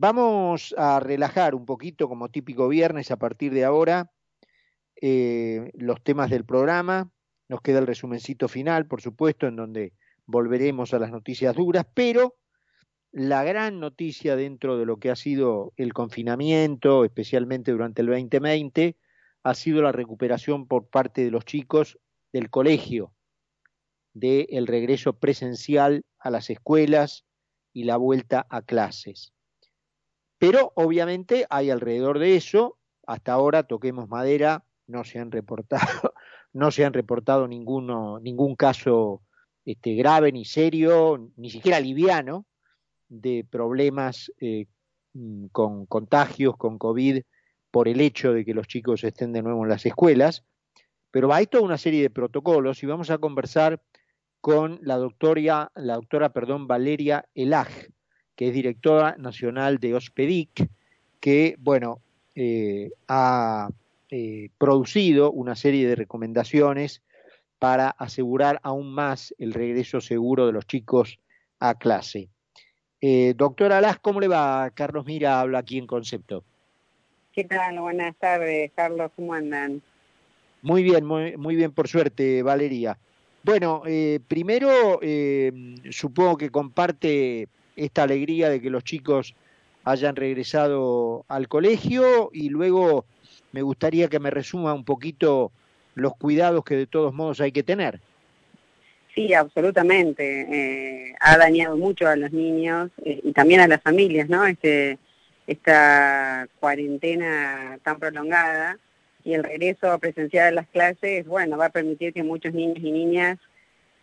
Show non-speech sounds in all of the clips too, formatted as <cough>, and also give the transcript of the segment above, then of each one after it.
Vamos a relajar un poquito, como típico viernes, a partir de ahora, eh, los temas del programa. Nos queda el resumencito final, por supuesto, en donde volveremos a las noticias duras, pero la gran noticia dentro de lo que ha sido el confinamiento, especialmente durante el 2020, ha sido la recuperación por parte de los chicos del colegio, del regreso presencial a las escuelas y la vuelta a clases. Pero obviamente hay alrededor de eso, hasta ahora toquemos madera, no se han reportado, <laughs> no se han reportado ninguno, ningún caso este, grave ni serio, ni siquiera liviano, de problemas eh, mm, con contagios, con COVID, por el hecho de que los chicos estén de nuevo en las escuelas. Pero hay toda una serie de protocolos y vamos a conversar con la doctora, la doctora perdón, Valeria Elaj, que es directora nacional de Ospedic, que, bueno, eh, ha eh, producido una serie de recomendaciones para asegurar aún más el regreso seguro de los chicos a clase. Eh, doctora Alas, ¿cómo le va? Carlos Mira habla aquí en Concepto. ¿Qué tal? Buenas tardes, Carlos, ¿cómo andan? Muy bien, muy, muy bien, por suerte, Valeria. Bueno, eh, primero supongo que comparte esta alegría de que los chicos hayan regresado al colegio y luego me gustaría que me resuma un poquito los cuidados que de todos modos hay que tener. Sí, absolutamente. Eh, ha dañado mucho a los niños eh, y también a las familias, ¿no? Este, esta cuarentena tan prolongada y el regreso presencial a las clases, bueno, va a permitir que muchos niños y niñas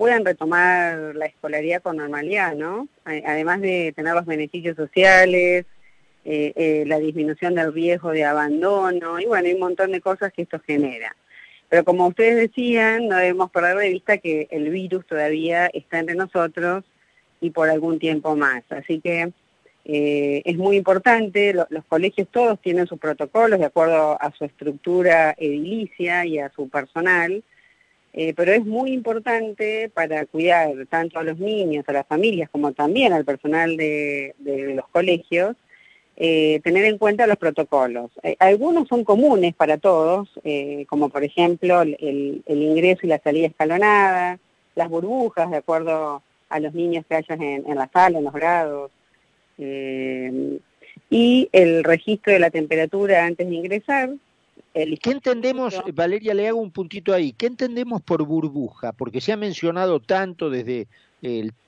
puedan retomar la escolaridad con normalidad, ¿no? Además de tener los beneficios sociales, eh, eh, la disminución del riesgo de abandono, y bueno, hay un montón de cosas que esto genera. Pero como ustedes decían, no debemos perder de vista que el virus todavía está entre nosotros y por algún tiempo más. Así que eh, es muy importante, los colegios todos tienen sus protocolos de acuerdo a su estructura edilicia y a su personal, eh, pero es muy importante para cuidar tanto a los niños, a las familias, como también al personal de, los colegios, eh, tener en cuenta los protocolos. Eh, algunos son comunes para todos, como por ejemplo el, ingreso y la salida escalonada, las burbujas de acuerdo a los niños que hayan en, la sala, en los grados, y el registro de la temperatura antes de ingresar, ¿Qué entendemos, Valeria, le hago un puntito ahí, ¿qué entendemos por burbuja? Porque se ha mencionado tanto desde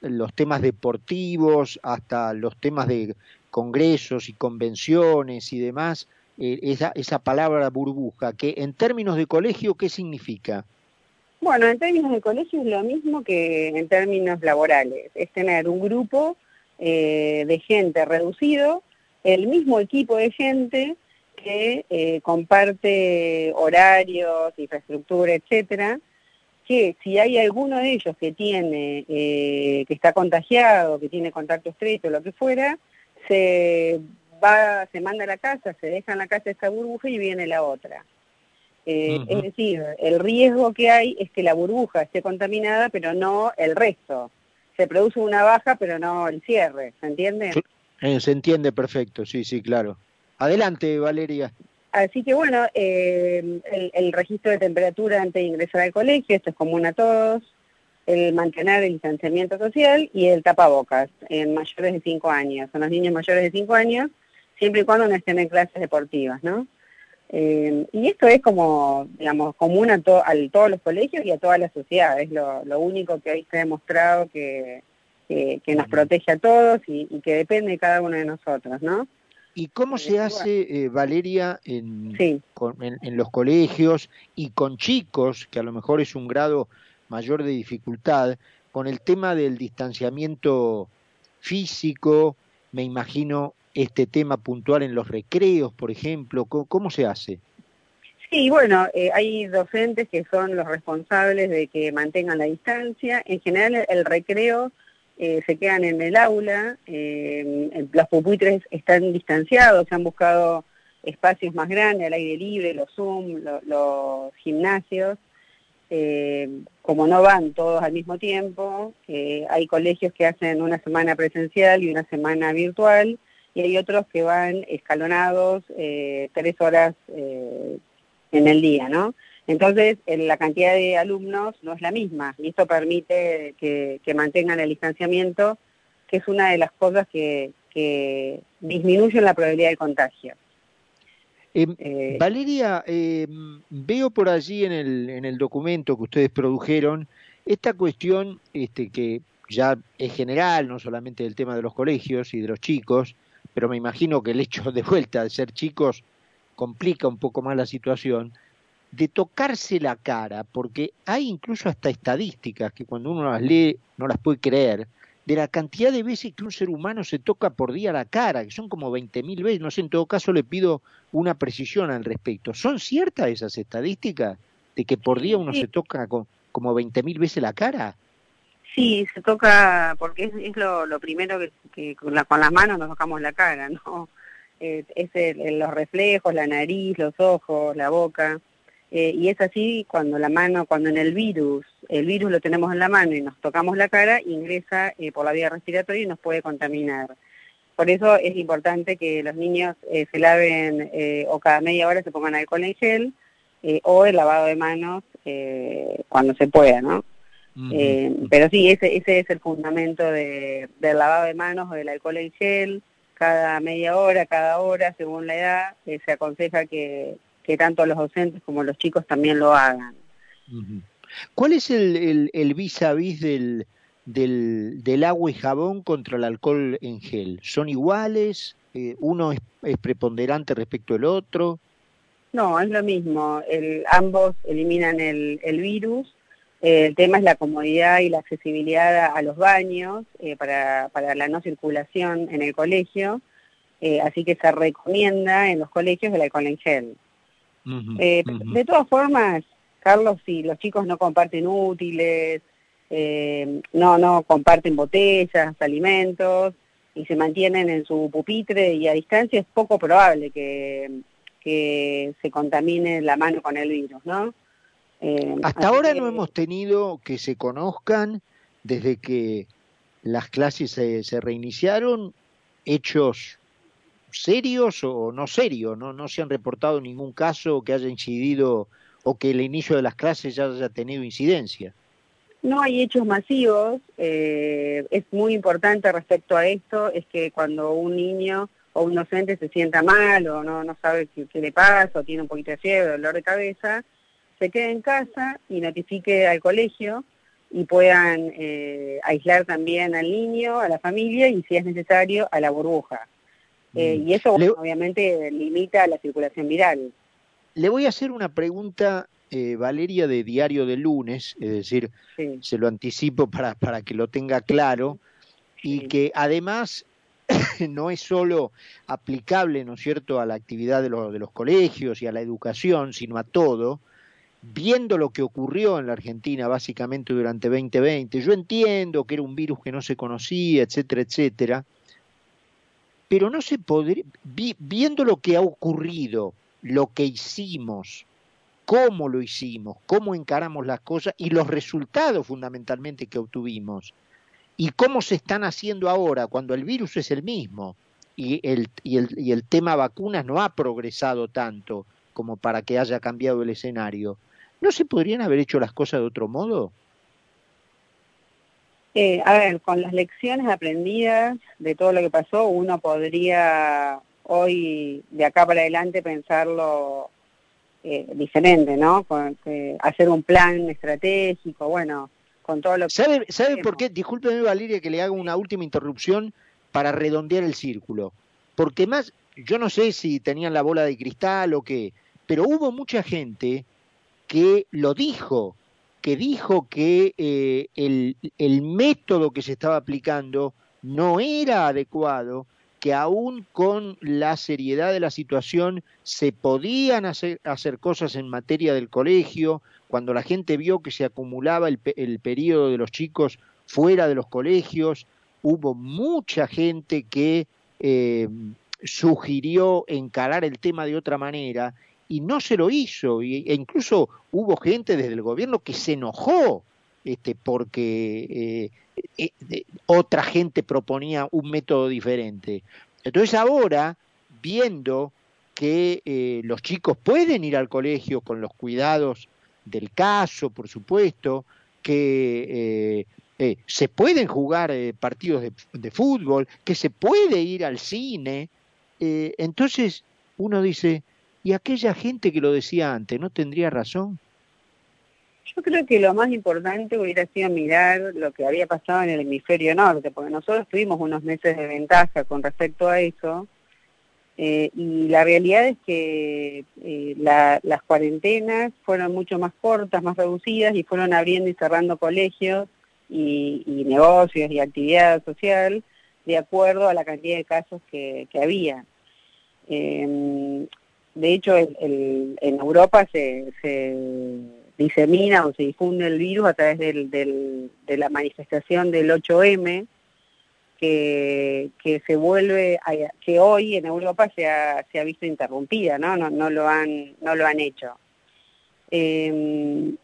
los temas deportivos hasta los temas de congresos y convenciones y demás, eh, esa, esa palabra burbuja, que en términos de colegio, ¿qué significa? Bueno, en términos de colegio es lo mismo que en términos laborales, es tener un grupo eh, de gente reducido, el mismo equipo de gente que eh, comparte horarios, infraestructura, etcétera, que si hay alguno de ellos que tiene, eh, que está contagiado, que tiene contacto estrecho, lo que fuera, se va, se manda a la casa, se deja en la casa esa burbuja y viene la otra. Eh, es decir, el riesgo que hay es que la burbuja esté contaminada, pero no el resto. Se produce una baja, pero no el cierre, ¿se entiende? se entiende perfecto, sí, sí, claro. Adelante, Valeria. Así que bueno, eh, el, registro de temperatura antes de ingresar al colegio, esto es común a todos, el mantener el distanciamiento social y el tapabocas en mayores de 5 años, son los niños mayores de 5 años, siempre y cuando no estén en clases deportivas, ¿no? Eh, y esto es como, digamos, común a, todos los colegios y a toda la sociedad, es lo, único que ahí se ha demostrado que, nos protege a todos y, y que depende de cada uno de nosotros, ¿no? ¿Y cómo se hace, eh, Valeria, en, en, los colegios y con chicos, que a lo mejor es un grado mayor de dificultad, con el tema del distanciamiento físico, me imagino este tema puntual en los recreos, por ejemplo, ¿cómo, se hace? Sí, bueno, eh, hay docentes que son los responsables de que mantengan la distancia. En general, el recreo eh, se quedan en el aula, eh, los pupitres están distanciados, se han buscado espacios más grandes, al aire libre, los Zoom, los gimnasios. Eh, como no van todos al mismo tiempo, hay colegios que hacen una semana presencial y una semana virtual, y hay otros que van escalonados eh, tres horas eh, en el día, ¿no? Entonces, la cantidad de alumnos no es la misma y esto permite que, mantengan el distanciamiento, que es una de las cosas que, que disminuyen la probabilidad de contagio. Em, eh, Valeria, em, veo por allí en el, en el documento que ustedes produjeron esta cuestión este, que ya es general, no solamente del tema de los colegios y de los chicos, pero me imagino que el hecho de vuelta de ser chicos complica un poco más la situación, de tocarse la cara, porque hay incluso hasta estadísticas que cuando uno las lee no las puede creer, de la cantidad de veces que un ser humano se toca por día la cara, que son como 20.000 veces, no sé, en todo caso le pido una precisión al respecto. ¿Son ciertas esas estadísticas de que por día uno se toca con, como 20.000 veces la cara? Sí, se toca, porque es, lo, primero que, con, las manos nos tocamos la cara, ¿no? Eh, <laughs> es los reflejos, la nariz, los ojos, la boca. Eh, y es así cuando la mano, cuando en el virus, el virus lo tenemos en la mano y nos tocamos la cara, ingresa eh, por la vía respiratoria y nos puede contaminar. Por eso es importante que los niños eh, se laven o cada media hora se pongan alcohol en gel o el lavado de manos cuando se pueda, ¿no? pero sí, ese, ese es el fundamento de, del lavado de manos o del alcohol en gel. Cada media hora, cada hora, según la edad, se aconseja que que tanto los docentes como los chicos también lo hagan. ¿Cuál es el, el, vis a vis del, del, agua y jabón contra el alcohol en gel? ¿Son iguales? Eh, ¿Uno es, preponderante respecto al otro? No, es lo mismo. El, ambos eliminan el, el virus. el tema es la comodidad y la accesibilidad a, los baños eh, para, para la no circulación en el colegio. Eh, así que se recomienda en los colegios el alcohol en gel. Eh, de todas formas, Carlos, si los chicos no comparten útiles, eh, no, no comparten botellas, alimentos, y se mantienen en su pupitre y a distancia, es poco probable que, que se contamine la mano con el virus, ¿no? Eh, Hasta ahora no hemos tenido que se conozcan, desde que las clases se, se reiniciaron, hechos serios o no serios, ¿no? No se han reportado ningún caso que haya incidido o que el inicio de las clases ya haya tenido incidencia. No hay hechos masivos. Eh, es muy importante respecto a esto, es que cuando un niño o un docente se sienta mal o no, no sabe qué, le pasa o tiene un poquito de fiebre dolor de cabeza, se quede en casa y notifique al colegio y puedan eh, aislar también al niño, a la familia y si es necesario a la burbuja. Eh, mm. y eso obviamente limita la circulación viral. Le voy a hacer una pregunta, eh, Valeria, de diario de lunes, es decir, se lo anticipo para, para que lo tenga claro, y que además <laughs> no es solo aplicable, ¿no es cierto?, a la actividad de, de los colegios y a la educación, sino a todo, viendo lo que ocurrió en la Argentina básicamente durante 2020, yo entiendo que era un virus que no se conocía, etcétera, etcétera, pero no se podría, viendo lo que ha ocurrido, lo que hicimos, cómo lo hicimos, cómo encaramos las cosas y los resultados fundamentalmente que obtuvimos, y cómo se están haciendo ahora cuando el virus es el mismo y el, y el, y el tema vacunas no ha progresado tanto como para que haya cambiado el escenario. ¿No se podrían haber hecho las cosas de otro modo? Eh, a ver, con las lecciones aprendidas de todo lo que pasó, uno podría hoy, de acá para adelante, pensarlo eh, diferente, ¿no? Eh, hacer un plan estratégico, bueno, con todo lo que... ¿Sabe, ¿sabe por qué? Discúlpeme, Valeria, que le haga una última interrupción para redondear el círculo. Porque más, yo no sé si tenían la bola de cristal o qué, pero hubo mucha gente que lo dijo, que dijo que eh, el, el, método que se estaba aplicando no era adecuado, que aún con la seriedad de la situación se podían hacer, hacer cosas en materia del colegio, cuando la gente vio que se acumulaba el, el periodo de los chicos fuera de los colegios, hubo mucha gente que eh, sugirió encarar el tema de otra manera y no se lo hizo, y, e incluso hubo gente desde el gobierno que se enojó este, porque eh, eh, otra gente proponía un método diferente. Entonces ahora, viendo que eh, los chicos pueden ir al colegio con los cuidados del caso, por supuesto, que se pueden jugar partidos de, fútbol, que se puede ir al cine, entonces uno dice, ¿y aquella gente que lo decía antes no tendría razón? Yo creo que lo más importante hubiera sido mirar lo que había pasado en el hemisferio norte, porque nosotros tuvimos unos meses de ventaja con respecto a eso, eh, y la realidad es que eh, las cuarentenas fueron mucho más cortas, más reducidas y fueron abriendo y cerrando colegios y, negocios y actividad social de acuerdo a la cantidad de casos que, había. Em, de hecho, en Europa se, disemina o se difunde el virus a través de la manifestación del 8M, que, se vuelve, que hoy en Europa se ha, visto interrumpida, no, lo, han, no lo han hecho. Em,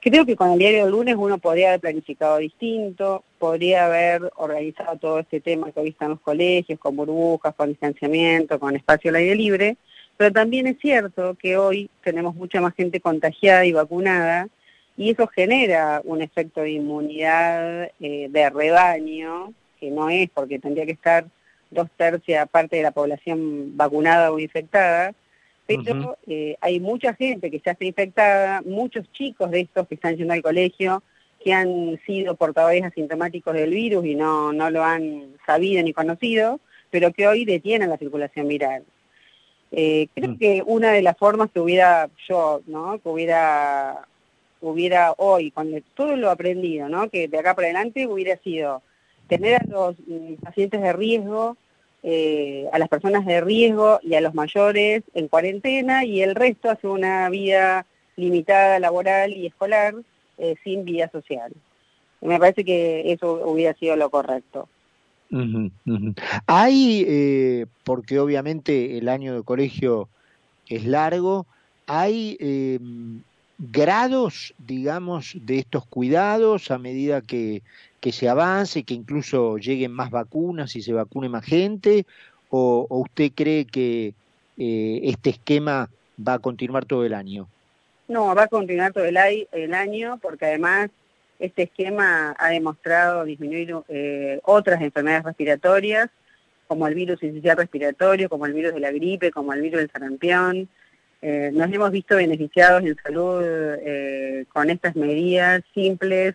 creo que con el diario del lunes uno podría haber planificado distinto, podría haber organizado todo este tema que hoy están los colegios, con burbujas, con distanciamiento, con espacio al aire libre, pero también es cierto que hoy tenemos mucha más gente contagiada y vacunada, y eso genera un efecto de inmunidad eh, de rebaño que no es porque tendría que estar dos tercias parte de la población vacunada o infectada, pero eh, hay mucha gente que ya está infectada, muchos chicos de estos que están yendo al colegio, que han sido portadores asintomáticos del virus y no, no lo han sabido ni conocido, pero que hoy detienen la circulación viral. Eh, creo mm. que una de las formas que hubiera yo, ¿no? que hubiera, hubiera hoy, con todo lo aprendido, ¿no? que de acá para adelante hubiera sido tener a los mm, pacientes de riesgo, eh, a las personas de riesgo y a los mayores en cuarentena y el resto hace una vida limitada laboral y escolar eh, sin vida social. Me parece que eso hubiera sido lo correcto. Hay, eh, porque obviamente el año de colegio es largo, hay grados, digamos, de estos cuidados a medida que, se avance, que incluso lleguen más vacunas y se vacune más gente? ¿O, usted cree que eh, este esquema va a continuar todo el año? No, va a continuar todo el, año porque además este esquema ha demostrado disminuir eh, otras enfermedades respiratorias, como el virus inicial respiratorio, como el virus de la gripe, como el virus del sarampión, eh, nos hemos visto beneficiados en salud eh, con estas medidas simples,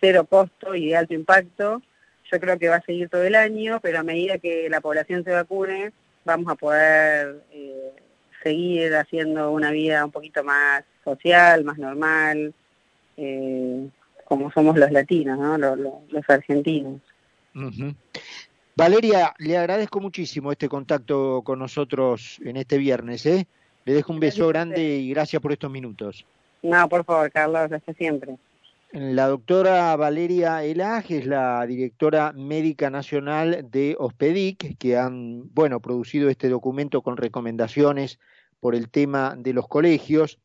cero costo y de alto impacto. Yo creo que va a seguir todo el año, pero a medida que la población se vacune, vamos a poder seguir haciendo una vida un poquito más social, más normal, como somos los latinos, ¿no? los, argentinos. Valeria, le agradezco muchísimo este contacto con nosotros en este viernes. ¿eh? Le dejo un beso grande y gracias por estos minutos. No, por favor, Carlos, hasta siempre. La doctora Valeria Elaj es la directora médica nacional de Ospedic, que han, bueno, producido este documento con recomendaciones por el tema de los colegios.